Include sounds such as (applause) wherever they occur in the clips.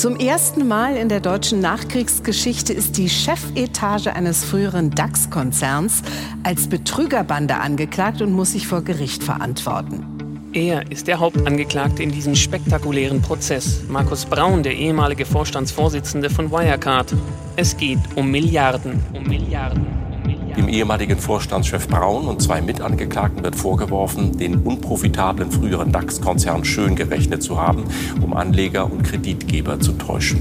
Zum ersten Mal in der deutschen Nachkriegsgeschichte ist die Chefetage eines früheren DAX-Konzerns als Betrügerbande angeklagt und muss sich vor Gericht verantworten. Er ist der Hauptangeklagte in diesem spektakulären Prozess. Markus Braun, der ehemalige Vorstandsvorsitzende von Wirecard. Es geht um Milliarden, um Milliarden. Dem ehemaligen Vorstandschef Braun und zwei Mitangeklagten wird vorgeworfen, den unprofitablen früheren DAX-Konzern schön gerechnet zu haben, um Anleger und Kreditgeber zu täuschen.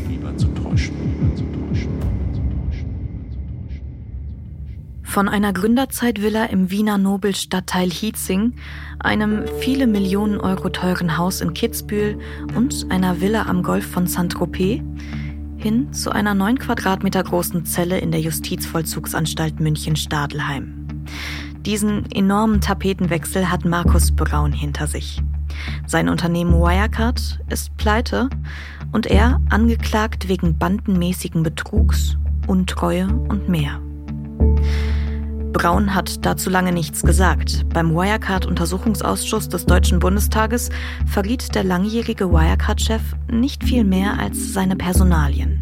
Von einer Gründerzeitvilla im Wiener Nobelstadtteil Hietzing, einem viele Millionen Euro teuren Haus in Kitzbühel und einer Villa am Golf von Saint-Tropez hin zu einer neun Quadratmeter großen Zelle in der Justizvollzugsanstalt München-Stadelheim. Diesen enormen Tapetenwechsel hat Markus Braun hinter sich. Sein Unternehmen Wirecard ist pleite und er angeklagt wegen bandenmäßigen Betrugs, Untreue und mehr. Braun hat dazu lange nichts gesagt. Beim Wirecard-Untersuchungsausschuss des Deutschen Bundestages verriet der langjährige Wirecard-Chef nicht viel mehr als seine Personalien.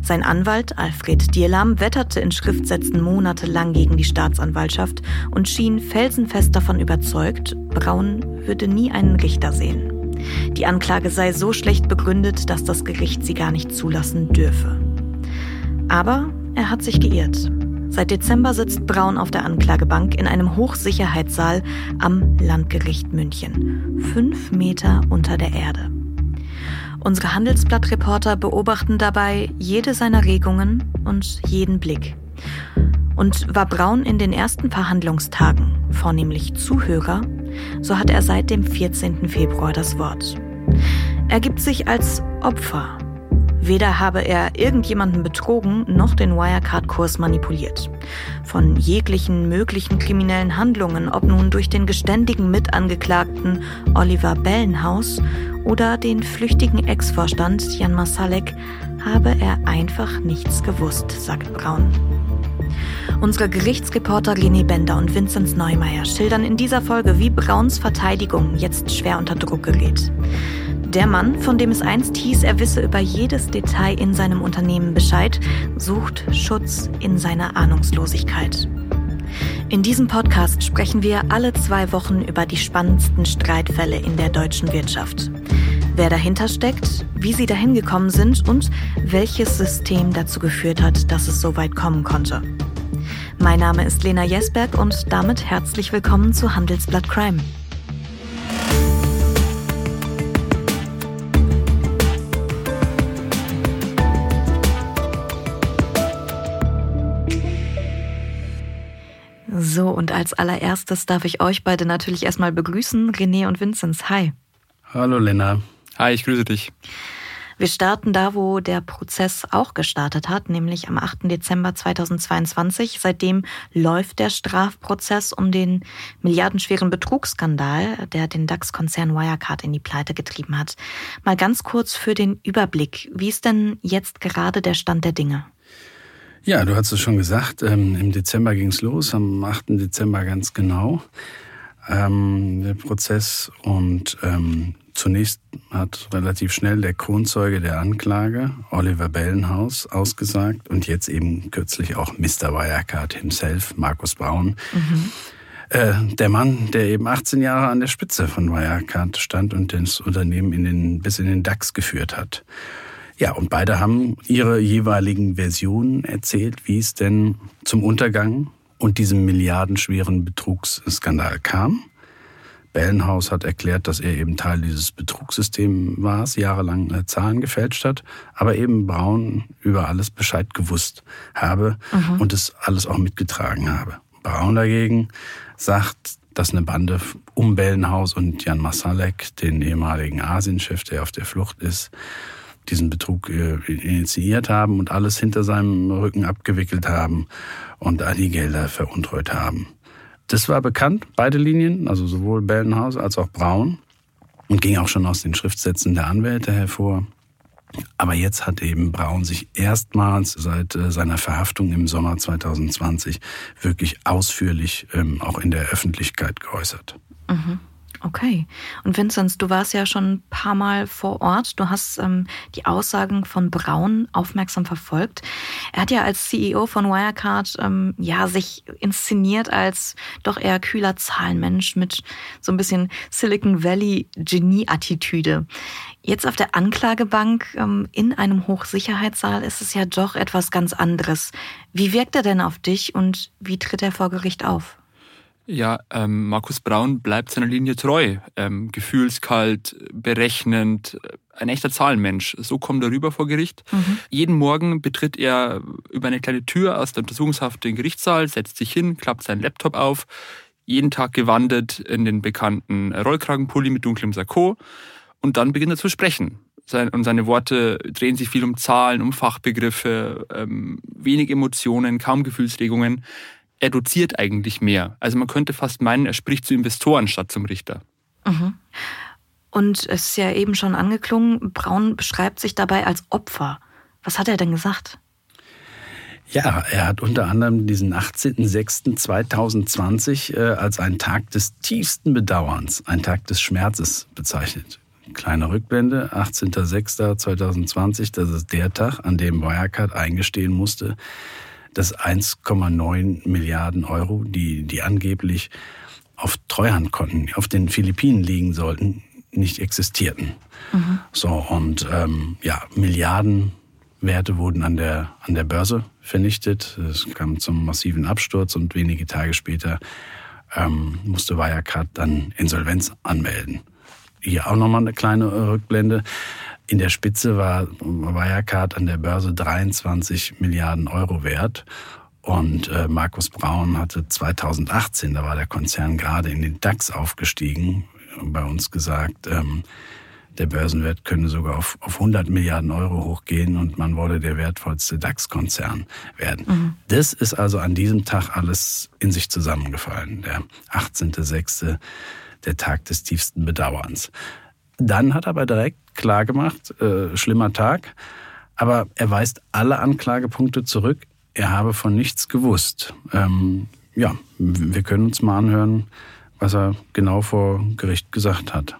Sein Anwalt Alfred Dierlam wetterte in Schriftsätzen monatelang gegen die Staatsanwaltschaft und schien felsenfest davon überzeugt, Braun würde nie einen Richter sehen. Die Anklage sei so schlecht begründet, dass das Gericht sie gar nicht zulassen dürfe. Aber er hat sich geirrt. Seit Dezember sitzt Braun auf der Anklagebank in einem Hochsicherheitssaal am Landgericht München, fünf Meter unter der Erde. Unsere Handelsblattreporter beobachten dabei jede seiner Regungen und jeden Blick. Und war Braun in den ersten Verhandlungstagen vornehmlich Zuhörer, so hat er seit dem 14. Februar das Wort. Er gibt sich als Opfer Weder habe er irgendjemanden betrogen noch den Wirecard-Kurs manipuliert. Von jeglichen möglichen kriminellen Handlungen, ob nun durch den geständigen Mitangeklagten Oliver Bellenhaus oder den flüchtigen Ex-Vorstand Jan Masalek, habe er einfach nichts gewusst, sagt Braun. Unsere Gerichtsreporter René Bender und Vinzenz Neumeier schildern in dieser Folge, wie Brauns Verteidigung jetzt schwer unter Druck gerät. Der Mann, von dem es einst hieß, er wisse über jedes Detail in seinem Unternehmen Bescheid, sucht Schutz in seiner Ahnungslosigkeit. In diesem Podcast sprechen wir alle zwei Wochen über die spannendsten Streitfälle in der deutschen Wirtschaft. Wer dahinter steckt, wie sie dahin gekommen sind und welches System dazu geführt hat, dass es so weit kommen konnte. Mein Name ist Lena Jesberg und damit herzlich willkommen zu Handelsblatt Crime. So, und als allererstes darf ich euch beide natürlich erstmal begrüßen, René und Vinzenz. Hi. Hallo Lena. Hi, ich grüße dich. Wir starten da, wo der Prozess auch gestartet hat, nämlich am 8. Dezember 2022. Seitdem läuft der Strafprozess um den milliardenschweren Betrugsskandal, der den DAX-Konzern Wirecard in die Pleite getrieben hat. Mal ganz kurz für den Überblick. Wie ist denn jetzt gerade der Stand der Dinge? Ja, du hast es schon gesagt, ähm, im Dezember ging es los, am 8. Dezember ganz genau, ähm, der Prozess. Und ähm, zunächst hat relativ schnell der Kronzeuge der Anklage, Oliver Bellenhaus, ausgesagt und jetzt eben kürzlich auch Mr. Wirecard himself, Markus Braun. Mhm. Äh, der Mann, der eben 18 Jahre an der Spitze von Wirecard stand und das Unternehmen in den, bis in den DAX geführt hat. Ja, und beide haben ihre jeweiligen Versionen erzählt, wie es denn zum Untergang und diesem milliardenschweren Betrugsskandal kam. Bellenhaus hat erklärt, dass er eben Teil dieses Betrugssystems war, jahrelang äh, Zahlen gefälscht hat, aber eben Braun über alles Bescheid gewusst habe mhm. und es alles auch mitgetragen habe. Braun dagegen sagt, dass eine Bande um Bellenhaus und Jan Masalek, den ehemaligen Asienchef, der auf der Flucht ist, diesen Betrug äh, initiiert haben und alles hinter seinem Rücken abgewickelt haben und all die Gelder veruntreut haben. Das war bekannt, beide Linien, also sowohl Bellenhaus als auch Braun und ging auch schon aus den Schriftsätzen der Anwälte hervor. Aber jetzt hat eben Braun sich erstmals seit äh, seiner Verhaftung im Sommer 2020 wirklich ausführlich ähm, auch in der Öffentlichkeit geäußert. Mhm. Okay. Und Vinzenz, du warst ja schon ein paar Mal vor Ort. Du hast ähm, die Aussagen von Braun aufmerksam verfolgt. Er hat ja als CEO von Wirecard ähm, ja sich inszeniert als doch eher kühler Zahlenmensch mit so ein bisschen Silicon Valley Genie-Attitüde. Jetzt auf der Anklagebank ähm, in einem Hochsicherheitssaal ist es ja doch etwas ganz anderes. Wie wirkt er denn auf dich und wie tritt er vor Gericht auf? Ja, ähm, Markus Braun bleibt seiner Linie treu. Ähm, gefühlskalt, berechnend, ein echter Zahlenmensch. So kommt er rüber vor Gericht. Mhm. Jeden Morgen betritt er über eine kleine Tür aus der Untersuchungshaft den Gerichtssaal, setzt sich hin, klappt seinen Laptop auf, jeden Tag gewandelt in den bekannten Rollkragenpulli mit dunklem Sakko und dann beginnt er zu sprechen. Und seine Worte drehen sich viel um Zahlen, um Fachbegriffe, ähm, wenig Emotionen, kaum Gefühlsregungen er doziert eigentlich mehr. Also man könnte fast meinen, er spricht zu Investoren statt zum Richter. Mhm. Und es ist ja eben schon angeklungen, Braun beschreibt sich dabei als Opfer. Was hat er denn gesagt? Ja, er hat unter anderem diesen 18.06.2020 äh, als einen Tag des tiefsten Bedauerns, einen Tag des Schmerzes bezeichnet. Kleine Rückblende, 18.06.2020, das ist der Tag, an dem Wirecard eingestehen musste, dass 1,9 Milliarden Euro, die, die angeblich auf Treuhandkonten auf den Philippinen liegen sollten, nicht existierten. Mhm. So, und ähm, ja, Milliardenwerte wurden an der, an der Börse vernichtet. Es kam zum massiven Absturz und wenige Tage später ähm, musste Wirecard dann Insolvenz anmelden. Hier auch nochmal eine kleine Rückblende. In der Spitze war Wirecard an der Börse 23 Milliarden Euro wert. Und äh, Markus Braun hatte 2018, da war der Konzern gerade in den DAX aufgestiegen, bei uns gesagt, ähm, der Börsenwert könne sogar auf, auf 100 Milliarden Euro hochgehen und man wolle der wertvollste DAX-Konzern werden. Mhm. Das ist also an diesem Tag alles in sich zusammengefallen. Der 18.06., der Tag des tiefsten Bedauerns. Dann hat er aber direkt klar gemacht, äh, schlimmer Tag. Aber er weist alle Anklagepunkte zurück. Er habe von nichts gewusst. Ähm, ja, wir können uns mal anhören, was er genau vor Gericht gesagt hat.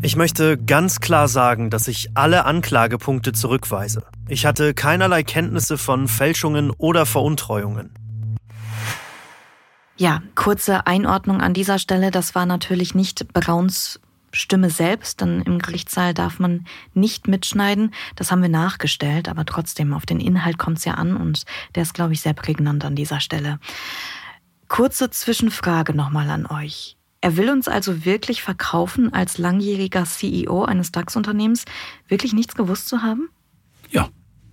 Ich möchte ganz klar sagen, dass ich alle Anklagepunkte zurückweise. Ich hatte keinerlei Kenntnisse von Fälschungen oder Veruntreuungen. Ja, kurze Einordnung an dieser Stelle. Das war natürlich nicht Brauns Stimme selbst, denn im Gerichtssaal darf man nicht mitschneiden. Das haben wir nachgestellt, aber trotzdem auf den Inhalt kommt es ja an und der ist, glaube ich, sehr prägnant an dieser Stelle. Kurze Zwischenfrage nochmal an euch. Er will uns also wirklich verkaufen, als langjähriger CEO eines DAX-Unternehmens wirklich nichts gewusst zu haben? Ja,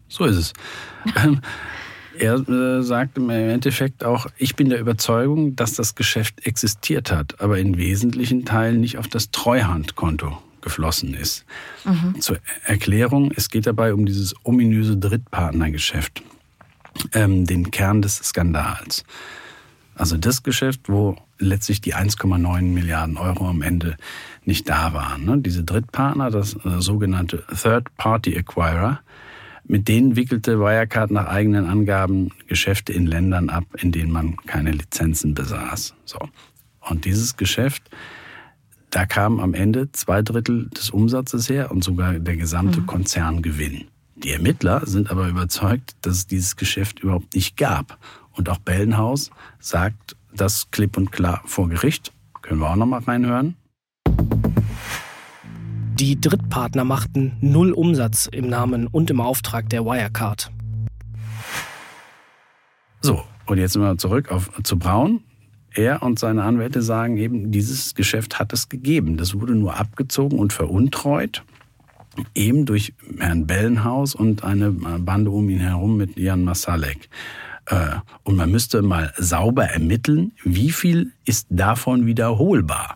so ist es. (laughs) Er äh, sagt im Endeffekt auch, ich bin der Überzeugung, dass das Geschäft existiert hat, aber in wesentlichen Teilen nicht auf das Treuhandkonto geflossen ist. Mhm. Zur Erklärung, es geht dabei um dieses ominöse Drittpartnergeschäft, ähm, den Kern des Skandals. Also das Geschäft, wo letztlich die 1,9 Milliarden Euro am Ende nicht da waren. Ne? Diese Drittpartner, das äh, sogenannte Third-Party Acquirer, mit denen wickelte Wirecard nach eigenen Angaben Geschäfte in Ländern ab, in denen man keine Lizenzen besaß. So. Und dieses Geschäft, da kamen am Ende zwei Drittel des Umsatzes her und sogar der gesamte mhm. Konzerngewinn. Die Ermittler sind aber überzeugt, dass es dieses Geschäft überhaupt nicht gab. Und auch Bellenhaus sagt das klipp und klar vor Gericht. Können wir auch noch mal reinhören? Die Drittpartner machten null Umsatz im Namen und im Auftrag der Wirecard. So, und jetzt wir zurück auf, zu Braun. Er und seine Anwälte sagen eben, dieses Geschäft hat es gegeben. Das wurde nur abgezogen und veruntreut, eben durch Herrn Bellenhaus und eine Bande um ihn herum mit Jan Masalek. Äh, und man müsste mal sauber ermitteln, wie viel ist davon wiederholbar.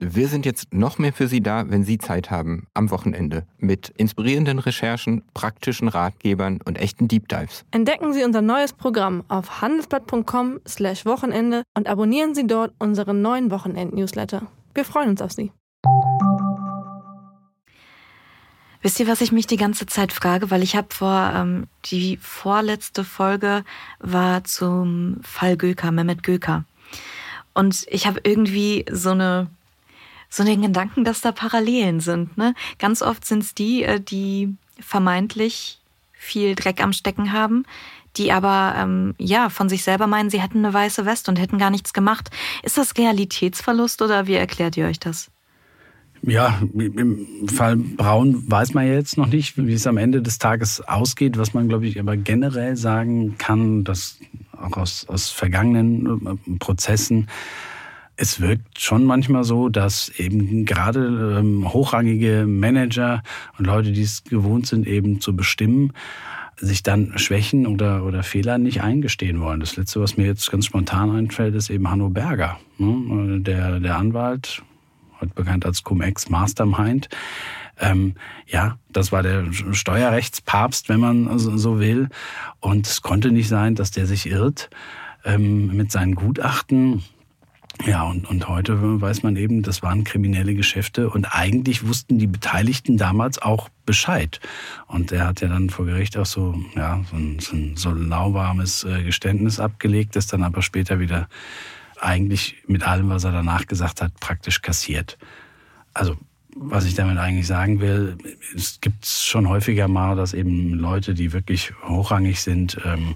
Wir sind jetzt noch mehr für Sie da, wenn Sie Zeit haben, am Wochenende, mit inspirierenden Recherchen, praktischen Ratgebern und echten Deep Dives. Entdecken Sie unser neues Programm auf handelsblatt.com/wochenende und abonnieren Sie dort unseren neuen Wochenend-Newsletter. Wir freuen uns auf Sie. Wisst ihr, was ich mich die ganze Zeit frage? Weil ich habe vor, ähm, die vorletzte Folge war zum Fall Göker, Mehmet Göker. Und ich habe irgendwie so eine so den Gedanken, dass da Parallelen sind. Ne? Ganz oft sind es die, äh, die vermeintlich viel Dreck am Stecken haben, die aber ähm, ja von sich selber meinen, sie hätten eine weiße Weste und hätten gar nichts gemacht. Ist das Realitätsverlust oder wie erklärt ihr euch das? Ja, im Fall Braun weiß man jetzt noch nicht, wie es am Ende des Tages ausgeht. Was man, glaube ich, aber generell sagen kann, dass auch aus, aus vergangenen äh, Prozessen es wirkt schon manchmal so, dass eben gerade ähm, hochrangige Manager und Leute, die es gewohnt sind, eben zu bestimmen, sich dann Schwächen oder, oder Fehler nicht eingestehen wollen. Das Letzte, was mir jetzt ganz spontan einfällt, ist eben Hanno Berger, ne? der, der Anwalt, heute bekannt als Cum-Ex Mastermind. Ähm, ja, das war der Steuerrechtspapst, wenn man so will. Und es konnte nicht sein, dass der sich irrt ähm, mit seinen Gutachten. Ja, und, und heute weiß man eben, das waren kriminelle Geschäfte und eigentlich wussten die Beteiligten damals auch Bescheid. Und er hat ja dann vor Gericht auch so, ja, so ein, so ein so lauwarmes äh, Geständnis abgelegt, das dann aber später wieder eigentlich mit allem, was er danach gesagt hat, praktisch kassiert. Also, was ich damit eigentlich sagen will, es gibt schon häufiger mal, dass eben Leute, die wirklich hochrangig sind, ähm,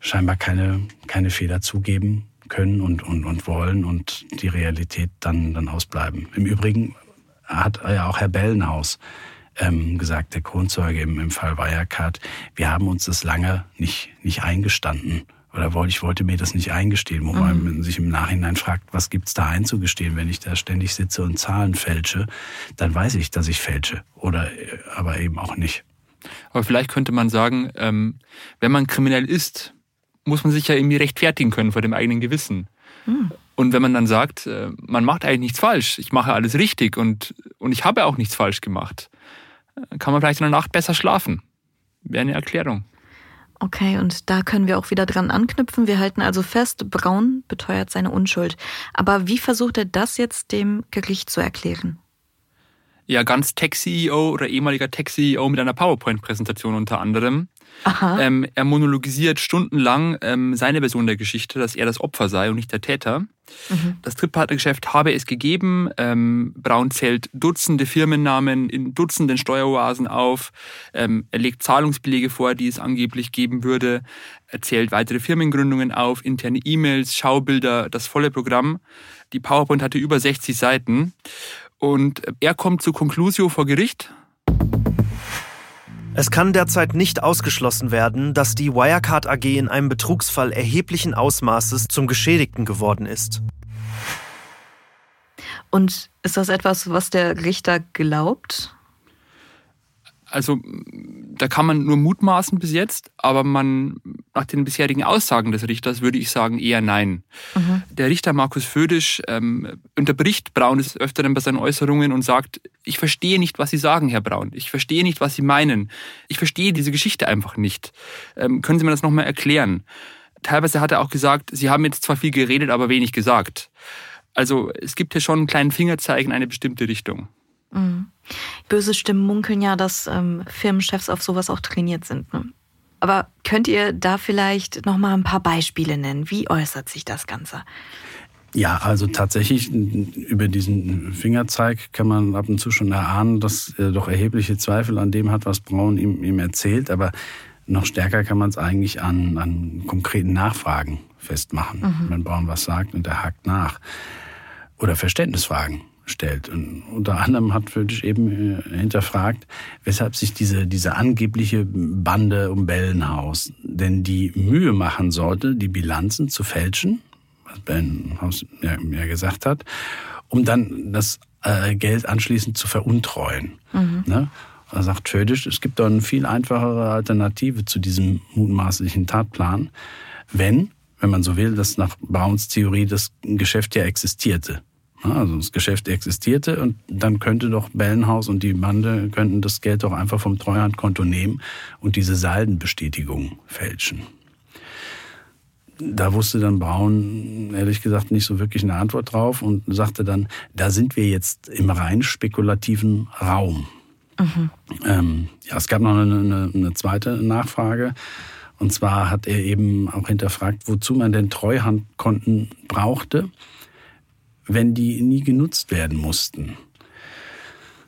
scheinbar keine, keine Fehler zugeben können und, und, und wollen und die Realität dann, dann ausbleiben. Im Übrigen hat ja auch Herr Bellenhaus ähm, gesagt, der Kronzeuge im, im Fall Wirecard, wir haben uns das lange nicht, nicht eingestanden. Oder wollte, ich wollte mir das nicht eingestehen, wo mhm. man sich im Nachhinein fragt, was gibt's da einzugestehen, wenn ich da ständig sitze und Zahlen fälsche, dann weiß ich, dass ich fälsche. Oder äh, aber eben auch nicht. Aber vielleicht könnte man sagen, ähm, wenn man kriminell ist, muss man sich ja irgendwie rechtfertigen können vor dem eigenen Gewissen. Hm. Und wenn man dann sagt, äh, man macht eigentlich nichts falsch, ich mache alles richtig und, und ich habe auch nichts falsch gemacht, äh, kann man vielleicht in der Nacht besser schlafen. Wäre eine Erklärung. Okay, und da können wir auch wieder dran anknüpfen. Wir halten also fest, Braun beteuert seine Unschuld. Aber wie versucht er das jetzt dem Gericht zu erklären? Ja, ganz Tech-CEO oder ehemaliger Tech-CEO mit einer PowerPoint-Präsentation unter anderem. Ähm, er monologisiert stundenlang ähm, seine Version der Geschichte, dass er das Opfer sei und nicht der Täter. Mhm. Das Drittpartnergeschäft habe es gegeben. Ähm, Braun zählt Dutzende Firmennamen in Dutzenden Steueroasen auf. Ähm, er legt Zahlungsbelege vor, die es angeblich geben würde. Er zählt weitere Firmengründungen auf, interne E-Mails, Schaubilder, das volle Programm. Die PowerPoint hatte über 60 Seiten. Und er kommt zu Conclusio vor Gericht es kann derzeit nicht ausgeschlossen werden, dass die Wirecard AG in einem Betrugsfall erheblichen Ausmaßes zum Geschädigten geworden ist. Und ist das etwas, was der Richter glaubt? Also da kann man nur mutmaßen bis jetzt, aber man nach den bisherigen Aussagen des Richters würde ich sagen eher nein. Mhm. Der Richter Markus Födisch ähm, unterbricht Braun des Öfteren bei seinen Äußerungen und sagt, ich verstehe nicht, was Sie sagen, Herr Braun. Ich verstehe nicht, was Sie meinen. Ich verstehe diese Geschichte einfach nicht. Ähm, können Sie mir das nochmal erklären? Teilweise hat er auch gesagt, Sie haben jetzt zwar viel geredet, aber wenig gesagt. Also es gibt hier schon einen kleinen Fingerzeig in eine bestimmte Richtung. Mhm. Böse Stimmen munkeln ja, dass ähm, Firmenchefs auf sowas auch trainiert sind. Ne? Aber könnt ihr da vielleicht noch mal ein paar Beispiele nennen? Wie äußert sich das Ganze? Ja, also tatsächlich über diesen Fingerzeig kann man ab und zu schon erahnen, dass er doch erhebliche Zweifel an dem hat, was Braun ihm, ihm erzählt. Aber noch stärker kann man es eigentlich an, an konkreten Nachfragen festmachen. Mhm. Wenn Braun was sagt und er hakt nach. Oder Verständnisfragen stellt. Und unter anderem hat Fötisch eben äh, hinterfragt, weshalb sich diese, diese angebliche Bande um Bellenhaus denn die Mühe machen sollte, die Bilanzen zu fälschen, was Bellenhaus ja, ja gesagt hat, um dann das äh, Geld anschließend zu veruntreuen. Mhm. Ne? Da sagt Fötisch, es gibt doch eine viel einfachere Alternative zu diesem mutmaßlichen Tatplan, wenn, wenn man so will, dass nach Browns Theorie das Geschäft ja existierte. Also das Geschäft existierte und dann könnte doch Bellenhaus und die Bande könnten das Geld doch einfach vom Treuhandkonto nehmen und diese Saldenbestätigung fälschen. Da wusste dann Braun ehrlich gesagt nicht so wirklich eine Antwort drauf und sagte dann, da sind wir jetzt im rein spekulativen Raum. Mhm. Ähm, ja, es gab noch eine, eine, eine zweite Nachfrage. Und zwar hat er eben auch hinterfragt, wozu man denn Treuhandkonten brauchte wenn die nie genutzt werden mussten.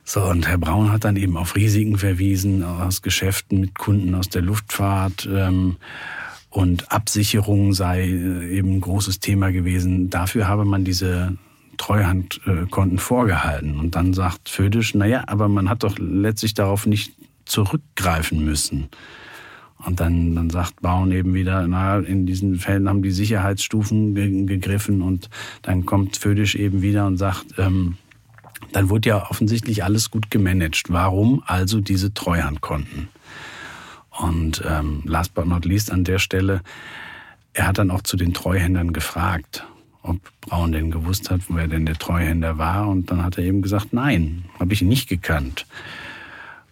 So, und Herr Braun hat dann eben auf Risiken verwiesen aus Geschäften mit Kunden aus der Luftfahrt. Ähm, und Absicherung sei äh, eben ein großes Thema gewesen. Dafür habe man diese Treuhandkonten vorgehalten. Und dann sagt Födisch, naja, aber man hat doch letztlich darauf nicht zurückgreifen müssen. Und dann, dann sagt Bauen eben wieder, na, in diesen Fällen haben die Sicherheitsstufen ge gegriffen und dann kommt Födisch eben wieder und sagt, ähm, dann wurde ja offensichtlich alles gut gemanagt. Warum also diese Treuhandkonten? Und ähm, last but not least an der Stelle, er hat dann auch zu den Treuhändern gefragt, ob Braun denn gewusst hat, wer denn der Treuhänder war. Und dann hat er eben gesagt, nein, habe ich nicht gekannt.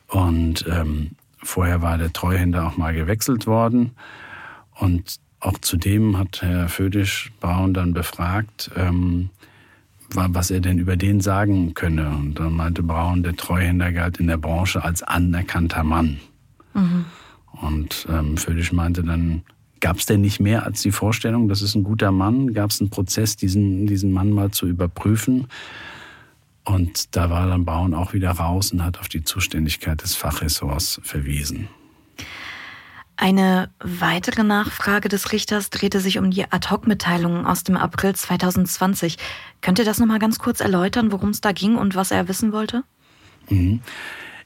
Und ähm, Vorher war der Treuhänder auch mal gewechselt worden. Und auch zudem hat Herr Födisch Braun dann befragt, ähm, was er denn über den sagen könne. Und dann meinte Braun, der Treuhänder galt in der Branche als anerkannter Mann. Mhm. Und ähm, Födisch meinte dann, gab es denn nicht mehr als die Vorstellung, das ist ein guter Mann? Gab es einen Prozess, diesen, diesen Mann mal zu überprüfen? Und da war dann Braun auch wieder raus und hat auf die Zuständigkeit des Fachressorts verwiesen. Eine weitere Nachfrage des Richters drehte sich um die Ad-Hoc-Mitteilung aus dem April 2020. Könnt ihr das nochmal ganz kurz erläutern, worum es da ging und was er wissen wollte? Mhm.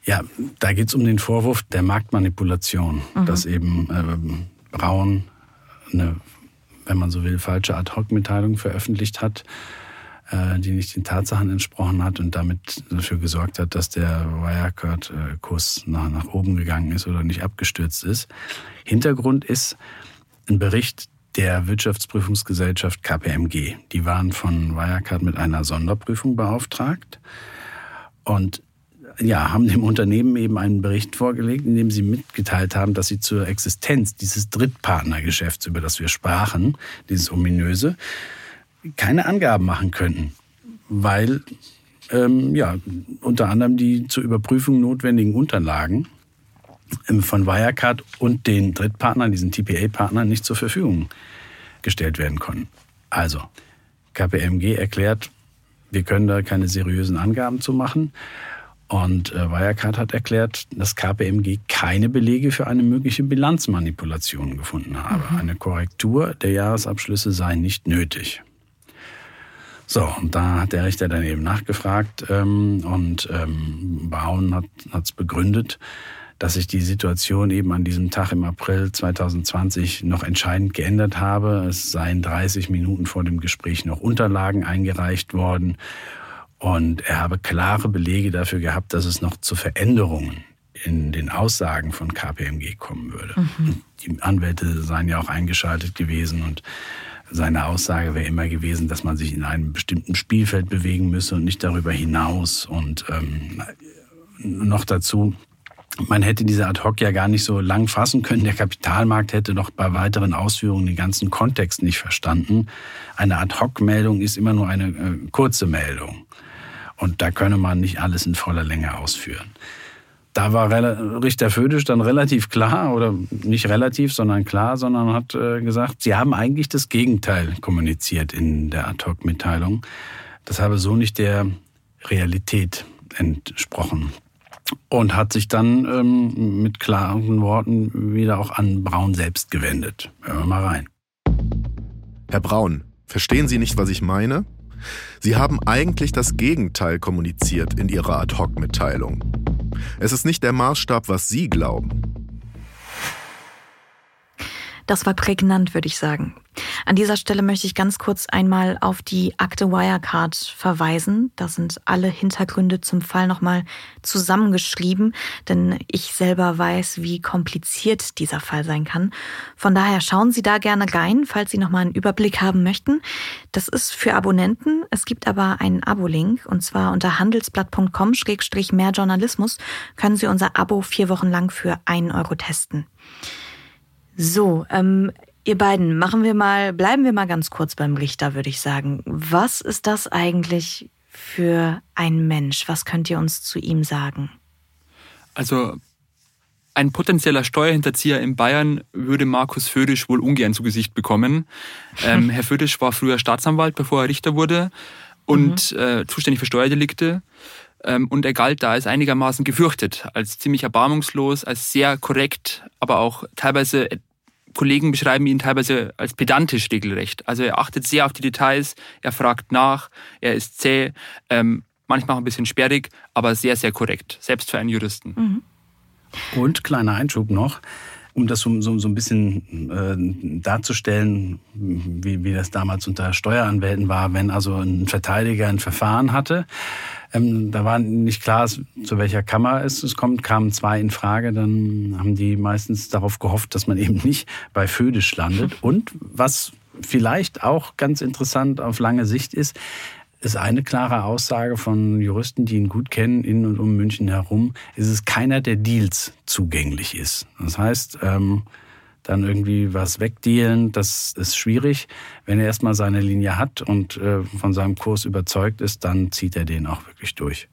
Ja, da geht es um den Vorwurf der Marktmanipulation, mhm. dass eben äh, Braun eine, wenn man so will, falsche Ad-Hoc-Mitteilung veröffentlicht hat die nicht den Tatsachen entsprochen hat und damit dafür gesorgt hat, dass der Wirecard-Kurs nach, nach oben gegangen ist oder nicht abgestürzt ist. Hintergrund ist ein Bericht der Wirtschaftsprüfungsgesellschaft KPMG. Die waren von Wirecard mit einer Sonderprüfung beauftragt und ja, haben dem Unternehmen eben einen Bericht vorgelegt, in dem sie mitgeteilt haben, dass sie zur Existenz dieses Drittpartnergeschäfts, über das wir sprachen, dieses ominöse, keine Angaben machen könnten, weil ähm, ja, unter anderem die zur Überprüfung notwendigen Unterlagen ähm, von Wirecard und den Drittpartnern, diesen TPA-Partnern, nicht zur Verfügung gestellt werden konnten. Also, KPMG erklärt, wir können da keine seriösen Angaben zu machen. Und äh, Wirecard hat erklärt, dass KPMG keine Belege für eine mögliche Bilanzmanipulation gefunden habe. Mhm. Eine Korrektur der Jahresabschlüsse sei nicht nötig. So, und da hat der Richter dann eben nachgefragt ähm, und ähm, Braun hat es begründet, dass sich die Situation eben an diesem Tag im April 2020 noch entscheidend geändert habe. Es seien 30 Minuten vor dem Gespräch noch Unterlagen eingereicht worden und er habe klare Belege dafür gehabt, dass es noch zu Veränderungen in den Aussagen von KPMG kommen würde. Mhm. Die Anwälte seien ja auch eingeschaltet gewesen und seine Aussage wäre immer gewesen, dass man sich in einem bestimmten Spielfeld bewegen müsse und nicht darüber hinaus. Und ähm, noch dazu, man hätte diese Ad-Hoc ja gar nicht so lang fassen können. Der Kapitalmarkt hätte doch bei weiteren Ausführungen den ganzen Kontext nicht verstanden. Eine Ad-Hoc-Meldung ist immer nur eine äh, kurze Meldung. Und da könne man nicht alles in voller Länge ausführen da war Richter Födisch dann relativ klar, oder nicht relativ, sondern klar, sondern hat äh, gesagt, sie haben eigentlich das Gegenteil kommuniziert in der Ad-Hoc-Mitteilung. Das habe so nicht der Realität entsprochen. Und hat sich dann ähm, mit klaren Worten wieder auch an Braun selbst gewendet. Hören wir mal rein. Herr Braun, verstehen Sie nicht, was ich meine? Sie haben eigentlich das Gegenteil kommuniziert in Ihrer Ad-Hoc-Mitteilung. Es ist nicht der Maßstab, was Sie glauben. Das war prägnant, würde ich sagen. An dieser Stelle möchte ich ganz kurz einmal auf die Akte Wirecard verweisen. Da sind alle Hintergründe zum Fall nochmal zusammengeschrieben, denn ich selber weiß, wie kompliziert dieser Fall sein kann. Von daher schauen Sie da gerne rein, falls Sie nochmal einen Überblick haben möchten. Das ist für Abonnenten. Es gibt aber einen Abo-Link und zwar unter handelsblatt.com-mehr Journalismus können Sie unser Abo vier Wochen lang für einen Euro testen. So, ähm, Ihr beiden, machen wir mal, bleiben wir mal ganz kurz beim Richter, würde ich sagen. Was ist das eigentlich für ein Mensch? Was könnt ihr uns zu ihm sagen? Also ein potenzieller Steuerhinterzieher in Bayern würde Markus Födisch wohl ungern zu Gesicht bekommen. Ähm, (laughs) Herr Födisch war früher Staatsanwalt, bevor er Richter wurde und mhm. äh, zuständig für Steuerdelikte. Ähm, und er galt da als einigermaßen gefürchtet, als ziemlich erbarmungslos, als sehr korrekt, aber auch teilweise Kollegen beschreiben ihn teilweise als pedantisch regelrecht. Also er achtet sehr auf die Details, er fragt nach, er ist zäh, ähm, manchmal auch ein bisschen sperrig, aber sehr, sehr korrekt, selbst für einen Juristen. Mhm. Und kleiner Einschub noch, um das so, so, so ein bisschen äh, darzustellen, wie, wie das damals unter Steueranwälten war, wenn also ein Verteidiger ein Verfahren hatte, ähm, da war nicht klar, zu welcher Kammer es, es kommt, kamen zwei in Frage. Dann haben die meistens darauf gehofft, dass man eben nicht bei Födisch landet. Und was vielleicht auch ganz interessant auf lange Sicht ist, ist eine klare Aussage von Juristen, die ihn gut kennen, in und um München herum, ist es keiner der Deals zugänglich ist. Das heißt, ähm, dann irgendwie was wegdealen, das ist schwierig. Wenn er erstmal seine Linie hat und äh, von seinem Kurs überzeugt ist, dann zieht er den auch wirklich durch.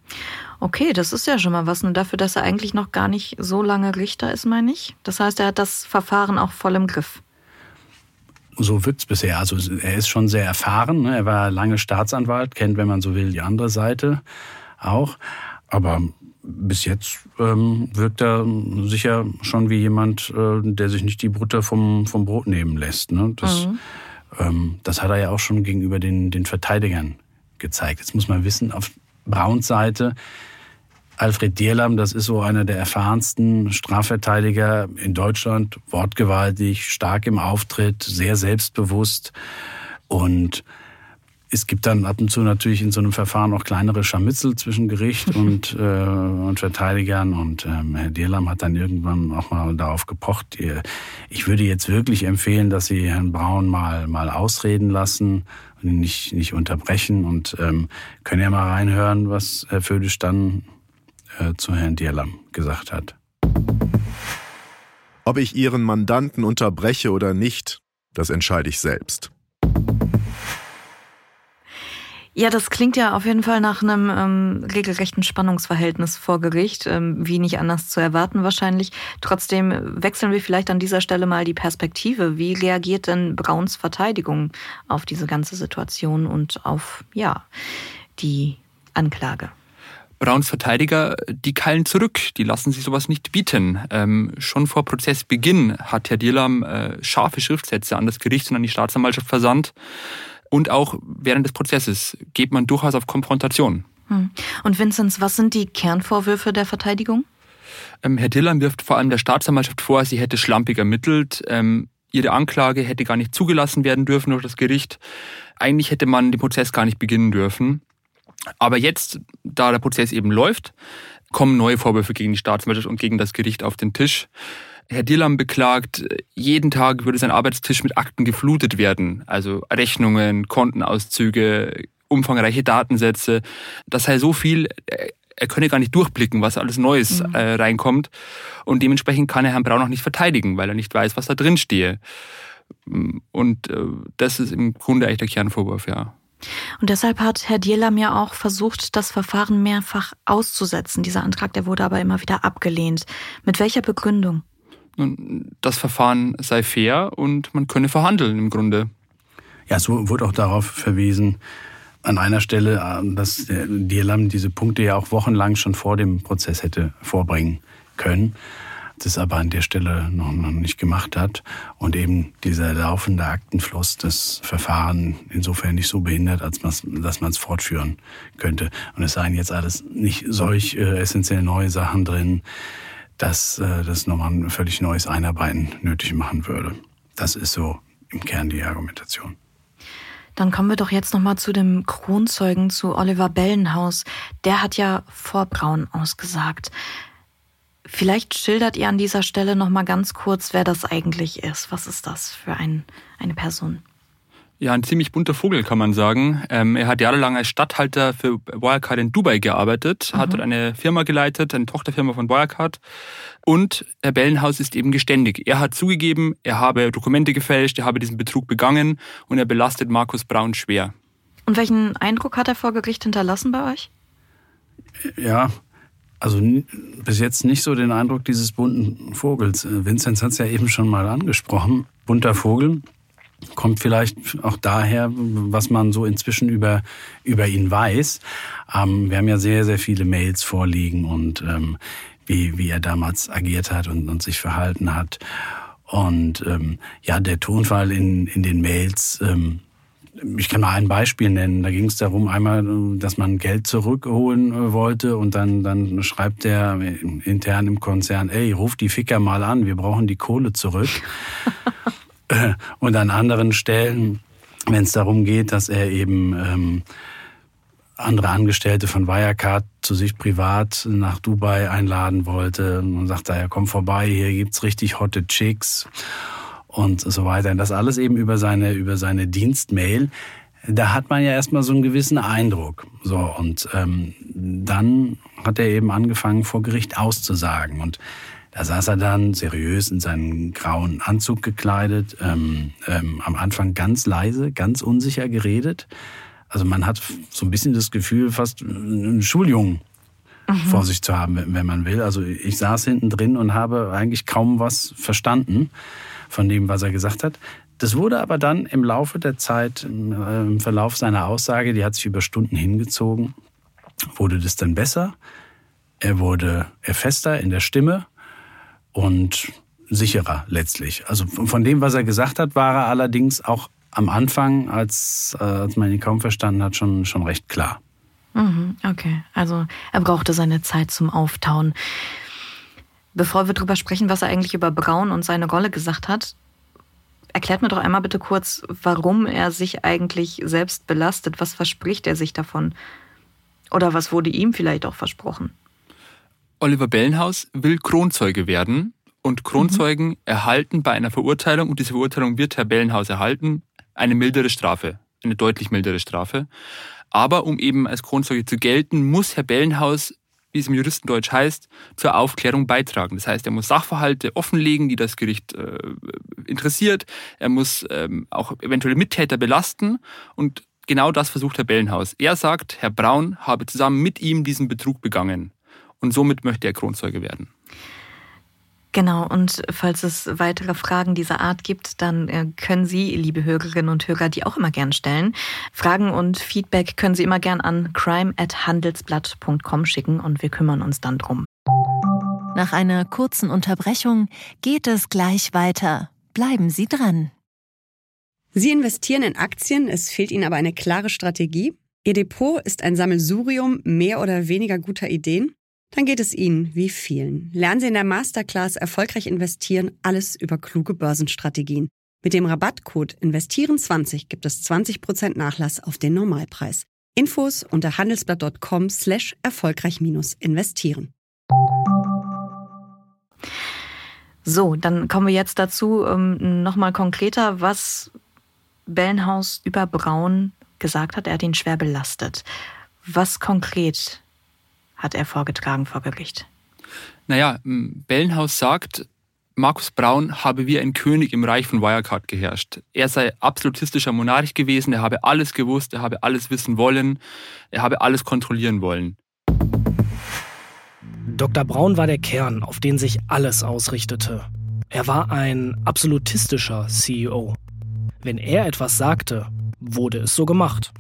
Okay, das ist ja schon mal was. Nur dafür, dass er eigentlich noch gar nicht so lange Richter ist, meine ich. Das heißt, er hat das Verfahren auch voll im Griff. So wirkt es bisher. Also er ist schon sehr erfahren. Ne? Er war lange Staatsanwalt, kennt, wenn man so will, die andere Seite auch. Aber bis jetzt ähm, wirkt er sicher schon wie jemand, äh, der sich nicht die Butter vom, vom Brot nehmen lässt. Ne? Das, mhm. ähm, das hat er ja auch schon gegenüber den, den Verteidigern gezeigt. Jetzt muss man wissen, auf Brauns Seite, Alfred Dierlam, das ist so einer der erfahrensten Strafverteidiger in Deutschland, wortgewaltig, stark im Auftritt, sehr selbstbewusst und es gibt dann ab und zu natürlich in so einem Verfahren auch kleinere Scharmützel zwischen Gericht (laughs) und, äh, und Verteidigern. Und ähm, Herr Dierlam hat dann irgendwann auch mal darauf gepocht. Ich würde jetzt wirklich empfehlen, dass Sie Herrn Braun mal, mal ausreden lassen und ihn nicht, nicht unterbrechen. Und ähm, können ja mal reinhören, was Herr Födisch dann äh, zu Herrn Dierlam gesagt hat. Ob ich Ihren Mandanten unterbreche oder nicht, das entscheide ich selbst. Ja, das klingt ja auf jeden Fall nach einem ähm, regelrechten Spannungsverhältnis vor Gericht, ähm, wie nicht anders zu erwarten wahrscheinlich. Trotzdem wechseln wir vielleicht an dieser Stelle mal die Perspektive. Wie reagiert denn Brauns Verteidigung auf diese ganze Situation und auf, ja, die Anklage? Brauns Verteidiger, die keilen zurück, die lassen sich sowas nicht bieten. Ähm, schon vor Prozessbeginn hat Herr Dierlam äh, scharfe Schriftsätze an das Gericht und an die Staatsanwaltschaft versandt. Und auch während des Prozesses geht man durchaus auf Konfrontation. Hm. Und Vinzenz, was sind die Kernvorwürfe der Verteidigung? Ähm, Herr Dillern wirft vor allem der Staatsanwaltschaft vor, sie hätte schlampig ermittelt. Ähm, ihre Anklage hätte gar nicht zugelassen werden dürfen durch das Gericht. Eigentlich hätte man den Prozess gar nicht beginnen dürfen. Aber jetzt, da der Prozess eben läuft, kommen neue Vorwürfe gegen die Staatsanwaltschaft und gegen das Gericht auf den Tisch. Herr Dillam beklagt, jeden Tag würde sein Arbeitstisch mit Akten geflutet werden. Also Rechnungen, Kontenauszüge, umfangreiche Datensätze. Das sei so viel, er könne gar nicht durchblicken, was alles Neues mhm. äh, reinkommt. Und dementsprechend kann er Herrn Braun auch nicht verteidigen, weil er nicht weiß, was da drin stehe. Und äh, das ist im Grunde echt der Kernvorwurf, ja. Und deshalb hat Herr Dierlam ja auch versucht, das Verfahren mehrfach auszusetzen. Dieser Antrag, der wurde aber immer wieder abgelehnt. Mit welcher Begründung? das Verfahren sei fair und man könne verhandeln im Grunde. Ja, so wurde auch darauf verwiesen, an einer Stelle, äh, dass Dielam diese Punkte ja auch wochenlang schon vor dem Prozess hätte vorbringen können, das aber an der Stelle noch, noch nicht gemacht hat und eben dieser laufende Aktenfluss das Verfahren insofern nicht so behindert, als dass man es fortführen könnte. Und es seien jetzt alles nicht solch äh, essentiell neue Sachen drin, dass äh, das nochmal ein völlig neues Einarbeiten nötig machen würde. Das ist so im Kern die Argumentation. Dann kommen wir doch jetzt noch mal zu dem Kronzeugen, zu Oliver Bellenhaus. Der hat ja vor Braun ausgesagt. Vielleicht schildert ihr an dieser Stelle noch mal ganz kurz, wer das eigentlich ist. Was ist das für ein, eine Person? Ja, ein ziemlich bunter Vogel, kann man sagen. Ähm, er hat jahrelang als Stadthalter für Wirecard in Dubai gearbeitet, mhm. hat dort eine Firma geleitet, eine Tochterfirma von Wirecard. Und Herr Bellenhaus ist eben geständig. Er hat zugegeben, er habe Dokumente gefälscht, er habe diesen Betrug begangen und er belastet Markus Braun schwer. Und welchen Eindruck hat er vor Gericht hinterlassen bei euch? Ja, also bis jetzt nicht so den Eindruck dieses bunten Vogels. Vinzenz hat es ja eben schon mal angesprochen. Bunter Vogel, kommt vielleicht auch daher, was man so inzwischen über, über ihn weiß. Ähm, wir haben ja sehr, sehr viele Mails vorliegen und ähm, wie, wie er damals agiert hat und, und sich verhalten hat. Und ähm, ja, der Tonfall in, in den Mails, ähm, ich kann mal ein Beispiel nennen. Da ging es darum, einmal, dass man Geld zurückholen äh, wollte und dann, dann schreibt der intern im Konzern, ey, ruf die Ficker mal an, wir brauchen die Kohle zurück. (laughs) Und an anderen Stellen, wenn es darum geht, dass er eben ähm, andere Angestellte von Wirecard zu sich privat nach Dubai einladen wollte und sagt er, komm vorbei, hier gibt's richtig hotte Chicks und so weiter. Und das alles eben über seine, über seine Dienstmail. Da hat man ja erstmal so einen gewissen Eindruck. So, und ähm, dann hat er eben angefangen, vor Gericht auszusagen. Und da saß er dann seriös in seinen grauen Anzug gekleidet, ähm, ähm, am Anfang ganz leise, ganz unsicher geredet. Also man hat so ein bisschen das Gefühl, fast einen Schuljungen mhm. vor sich zu haben, wenn man will. Also ich saß hinten drin und habe eigentlich kaum was verstanden von dem, was er gesagt hat. Das wurde aber dann im Laufe der Zeit, im Verlauf seiner Aussage, die hat sich über Stunden hingezogen, wurde das dann besser. Er wurde er fester in der Stimme und sicherer letztlich. Also von dem, was er gesagt hat, war er allerdings auch am Anfang, als, äh, als man ihn kaum verstanden hat, schon, schon recht klar. Mhm, okay, also er brauchte seine Zeit zum Auftauen. Bevor wir darüber sprechen, was er eigentlich über Braun und seine Rolle gesagt hat, erklärt mir doch einmal bitte kurz, warum er sich eigentlich selbst belastet. Was verspricht er sich davon? Oder was wurde ihm vielleicht auch versprochen? Oliver Bellenhaus will Kronzeuge werden und Kronzeugen mhm. erhalten bei einer Verurteilung, und diese Verurteilung wird Herr Bellenhaus erhalten, eine mildere Strafe, eine deutlich mildere Strafe. Aber um eben als Kronzeuge zu gelten, muss Herr Bellenhaus, wie es im Juristendeutsch heißt, zur Aufklärung beitragen. Das heißt, er muss Sachverhalte offenlegen, die das Gericht äh, interessiert. Er muss ähm, auch eventuelle Mittäter belasten und genau das versucht Herr Bellenhaus. Er sagt, Herr Braun habe zusammen mit ihm diesen Betrug begangen und somit möchte er Kronzeuge werden. Genau, und falls es weitere Fragen dieser Art gibt, dann äh, können Sie, liebe Hörerinnen und Hörer, die auch immer gern stellen. Fragen und Feedback können Sie immer gern an crime@handelsblatt.com schicken und wir kümmern uns dann drum. Nach einer kurzen Unterbrechung geht es gleich weiter. Bleiben Sie dran. Sie investieren in Aktien, es fehlt Ihnen aber eine klare Strategie. Ihr Depot ist ein Sammelsurium mehr oder weniger guter Ideen. Dann geht es Ihnen wie vielen. Lernen Sie in der Masterclass Erfolgreich investieren alles über kluge Börsenstrategien. Mit dem Rabattcode Investieren20 gibt es 20% Nachlass auf den Normalpreis. Infos unter handelsblatt.com slash erfolgreich-investieren. So, dann kommen wir jetzt dazu, ähm, nochmal konkreter, was Bellenhaus über Braun gesagt hat. Er hat ihn schwer belastet. Was konkret hat er vorgetragen vor Gericht. Naja, Bellenhaus sagt, Markus Braun habe wie ein König im Reich von Wirecard geherrscht. Er sei absolutistischer Monarch gewesen, er habe alles gewusst, er habe alles wissen wollen, er habe alles kontrollieren wollen. Dr. Braun war der Kern, auf den sich alles ausrichtete. Er war ein absolutistischer CEO. Wenn er etwas sagte, wurde es so gemacht.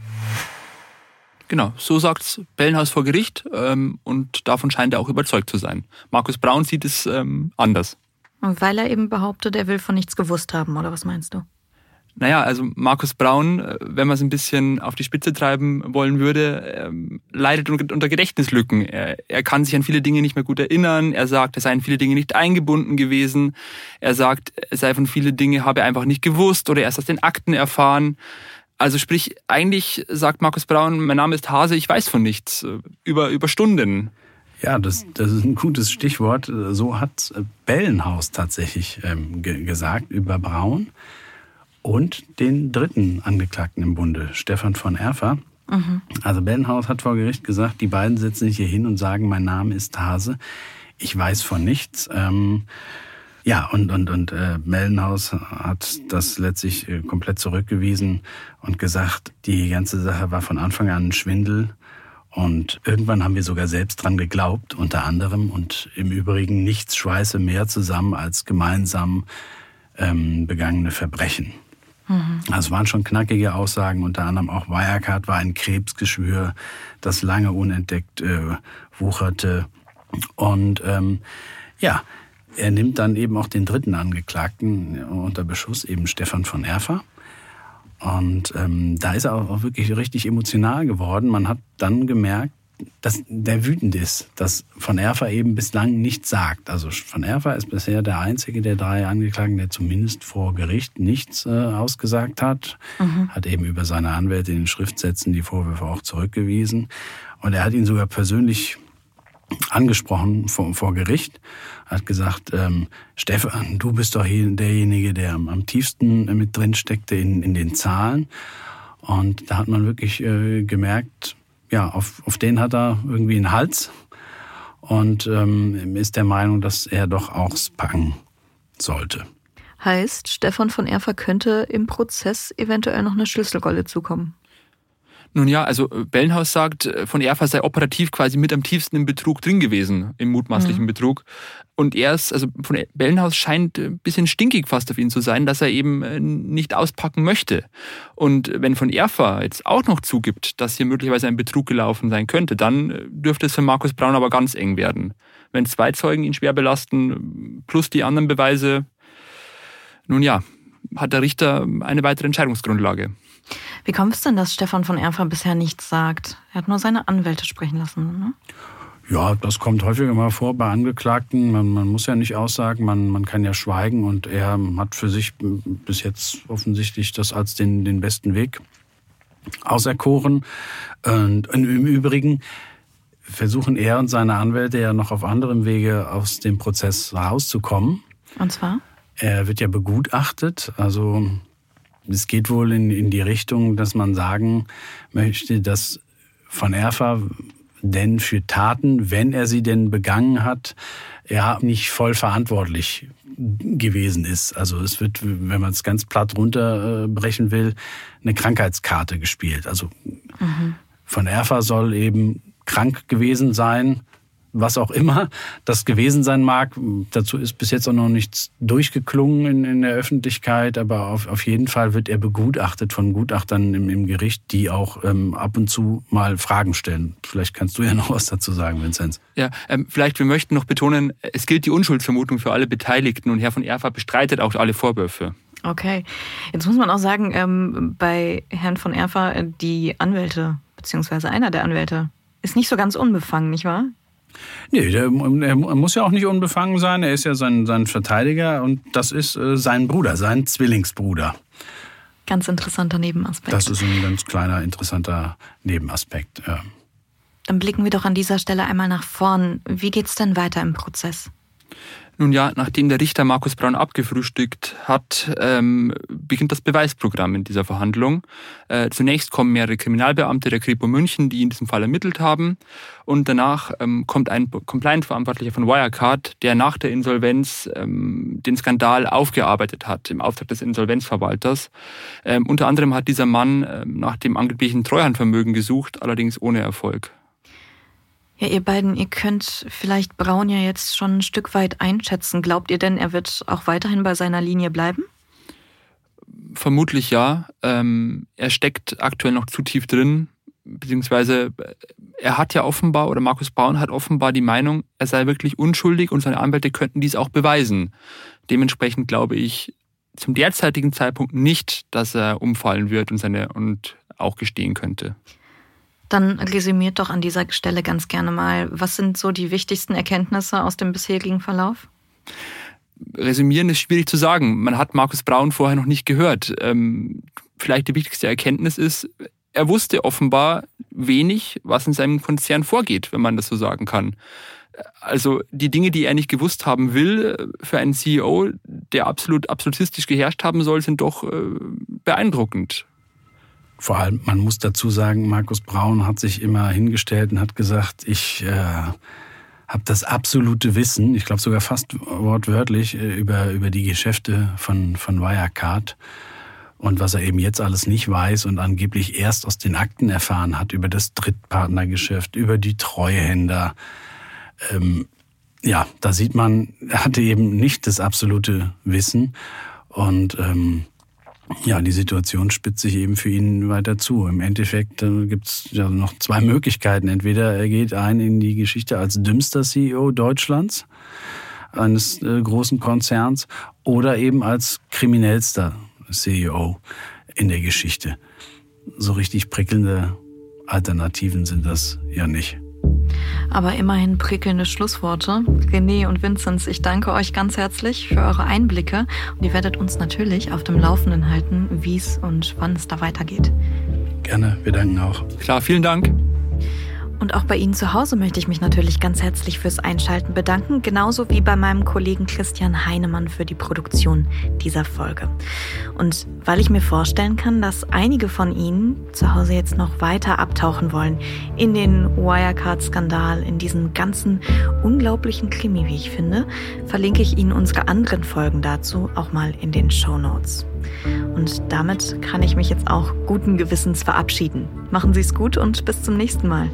Genau, so sagt Bellenhaus vor Gericht ähm, und davon scheint er auch überzeugt zu sein. Markus Braun sieht es ähm, anders. Weil er eben behauptet, er will von nichts gewusst haben, oder was meinst du? Naja, also Markus Braun, äh, wenn man es ein bisschen auf die Spitze treiben wollen würde, ähm, leidet unter Gedächtnislücken. Er, er kann sich an viele Dinge nicht mehr gut erinnern. Er sagt, er sei in viele Dinge nicht eingebunden gewesen. Er sagt, er sei von viele Dinge habe er einfach nicht gewusst oder erst aus den Akten erfahren. Also sprich, eigentlich sagt Markus Braun, mein Name ist Hase, ich weiß von nichts. Äh, über, über Stunden. Ja, das, das ist ein gutes Stichwort. So hat Bellenhaus tatsächlich ähm, gesagt über Braun und den dritten Angeklagten im Bunde, Stefan von Erfer. Mhm. Also Bellenhaus hat vor Gericht gesagt, die beiden sitzen sich hier hin und sagen, mein Name ist Hase, ich weiß von nichts. Ähm, ja, und, und, und äh, Mellenhaus hat das letztlich äh, komplett zurückgewiesen und gesagt, die ganze Sache war von Anfang an ein Schwindel. Und irgendwann haben wir sogar selbst dran geglaubt, unter anderem. Und im Übrigen nichts schweiße mehr zusammen als gemeinsam ähm, begangene Verbrechen. Mhm. Also waren schon knackige Aussagen, unter anderem auch Wirecard war ein Krebsgeschwür, das lange unentdeckt äh, wucherte. Und ähm, ja, er nimmt dann eben auch den dritten Angeklagten unter Beschuss, eben Stefan von Erfer. Und ähm, da ist er auch wirklich richtig emotional geworden. Man hat dann gemerkt, dass der wütend ist, dass von Erfer eben bislang nichts sagt. Also von Erfer ist bisher der einzige der drei Angeklagten, der zumindest vor Gericht nichts äh, ausgesagt hat. Mhm. Hat eben über seine Anwälte in den Schriftsätzen die Vorwürfe auch zurückgewiesen. Und er hat ihn sogar persönlich angesprochen vor, vor Gericht, hat gesagt, ähm, Stefan, du bist doch hier derjenige, der am, tiefsten mit drin steckte in, in den Zahlen. Und da hat man wirklich äh, gemerkt, ja, auf, auf den hat er irgendwie einen Hals und ähm, ist der Meinung, dass er doch auch packen sollte. Heißt, Stefan von Erfer könnte im Prozess eventuell noch eine Schlüsselrolle zukommen. Nun ja, also äh, Bellenhaus sagt, äh, von Erfa sei operativ quasi mit am tiefsten im Betrug drin gewesen, im mutmaßlichen mhm. Betrug. Und er ist, also von Bellenhaus scheint ein bisschen stinkig fast auf ihn zu sein, dass er eben äh, nicht auspacken möchte. Und wenn von Erfa jetzt auch noch zugibt, dass hier möglicherweise ein Betrug gelaufen sein könnte, dann dürfte es für Markus Braun aber ganz eng werden. Wenn zwei Zeugen ihn schwer belasten, plus die anderen Beweise, nun ja, hat der Richter eine weitere Entscheidungsgrundlage. Wie kommt es denn, dass Stefan von Erfer bisher nichts sagt? Er hat nur seine Anwälte sprechen lassen, ne? Ja, das kommt häufiger mal vor bei Angeklagten. Man, man, muss ja nicht aussagen, man, man kann ja schweigen und er hat für sich bis jetzt offensichtlich das als den, den besten Weg auserkoren. Und im Übrigen versuchen er und seine Anwälte ja noch auf anderem Wege aus dem Prozess rauszukommen. Und zwar? Er wird ja begutachtet, also es geht wohl in, in die Richtung, dass man sagen möchte, dass von Erfa denn für Taten, wenn er sie denn begangen hat, ja nicht voll verantwortlich gewesen ist. Also es wird, wenn man es ganz platt runterbrechen will, eine Krankheitskarte gespielt. Also mhm. von Erfa soll eben krank gewesen sein was auch immer das gewesen sein mag. Dazu ist bis jetzt auch noch nichts durchgeklungen in, in der Öffentlichkeit, aber auf, auf jeden Fall wird er begutachtet von Gutachtern im, im Gericht, die auch ähm, ab und zu mal Fragen stellen. Vielleicht kannst du ja (laughs) noch was dazu sagen, Vinzenz. Ja, ähm, vielleicht wir möchten noch betonen, es gilt die Unschuldsvermutung für alle Beteiligten und Herr von Erfa bestreitet auch alle Vorwürfe. Okay, jetzt muss man auch sagen, ähm, bei Herrn von Erfa, äh, die Anwälte, beziehungsweise einer der Anwälte, ist nicht so ganz unbefangen, nicht wahr? Nee, der, er muss ja auch nicht unbefangen sein. Er ist ja sein, sein Verteidiger und das ist äh, sein Bruder, sein Zwillingsbruder. Ganz interessanter Nebenaspekt. Das ist ein ganz kleiner, interessanter Nebenaspekt. Ja. Dann blicken wir doch an dieser Stelle einmal nach vorn. Wie geht's denn weiter im Prozess? Nun ja, nachdem der Richter Markus Braun abgefrühstückt hat, ähm, beginnt das Beweisprogramm in dieser Verhandlung. Äh, zunächst kommen mehrere Kriminalbeamte der Kripo München, die in diesem Fall ermittelt haben. Und danach ähm, kommt ein Compliance-Verantwortlicher von Wirecard, der nach der Insolvenz ähm, den Skandal aufgearbeitet hat im Auftrag des Insolvenzverwalters. Ähm, unter anderem hat dieser Mann ähm, nach dem angeblichen Treuhandvermögen gesucht, allerdings ohne Erfolg. Ja, ihr beiden, ihr könnt vielleicht Braun ja jetzt schon ein Stück weit einschätzen. Glaubt ihr denn, er wird auch weiterhin bei seiner Linie bleiben? Vermutlich ja. Ähm, er steckt aktuell noch zu tief drin, beziehungsweise äh, er hat ja offenbar, oder Markus Braun hat offenbar die Meinung, er sei wirklich unschuldig und seine Anwälte könnten dies auch beweisen. Dementsprechend glaube ich, zum derzeitigen Zeitpunkt nicht, dass er umfallen wird und seine und auch gestehen könnte. Dann resümiert doch an dieser Stelle ganz gerne mal, was sind so die wichtigsten Erkenntnisse aus dem bisherigen Verlauf? Resümieren ist schwierig zu sagen. Man hat Markus Braun vorher noch nicht gehört. Ähm, vielleicht die wichtigste Erkenntnis ist, er wusste offenbar wenig, was in seinem Konzern vorgeht, wenn man das so sagen kann. Also die Dinge, die er nicht gewusst haben will für einen CEO, der absolut absolutistisch geherrscht haben soll, sind doch äh, beeindruckend. Vor allem, man muss dazu sagen, Markus Braun hat sich immer hingestellt und hat gesagt, ich äh, habe das absolute Wissen, ich glaube sogar fast wortwörtlich, äh, über, über die Geschäfte von, von Wirecard und was er eben jetzt alles nicht weiß und angeblich erst aus den Akten erfahren hat über das Drittpartnergeschäft, über die Treuhänder. Ähm, ja, da sieht man, er hatte eben nicht das absolute Wissen und ähm, ja, die Situation spitzt sich eben für ihn weiter zu. Im Endeffekt äh, gibt es ja noch zwei Möglichkeiten. Entweder er geht ein in die Geschichte als dümmster CEO Deutschlands, eines äh, großen Konzerns, oder eben als kriminellster CEO in der Geschichte. So richtig prickelnde Alternativen sind das ja nicht. Aber immerhin prickelnde Schlussworte. René und Vinzenz, ich danke euch ganz herzlich für eure Einblicke und ihr werdet uns natürlich auf dem Laufenden halten, wie es und wann es da weitergeht. Gerne, wir danken auch. Klar, vielen Dank. Und auch bei Ihnen zu Hause möchte ich mich natürlich ganz herzlich fürs Einschalten bedanken, genauso wie bei meinem Kollegen Christian Heinemann für die Produktion dieser Folge. Und weil ich mir vorstellen kann, dass einige von Ihnen zu Hause jetzt noch weiter abtauchen wollen in den Wirecard-Skandal, in diesen ganzen unglaublichen Krimi, wie ich finde, verlinke ich Ihnen unsere anderen Folgen dazu auch mal in den Show Notes. Und damit kann ich mich jetzt auch guten Gewissens verabschieden. Machen Sie es gut und bis zum nächsten Mal.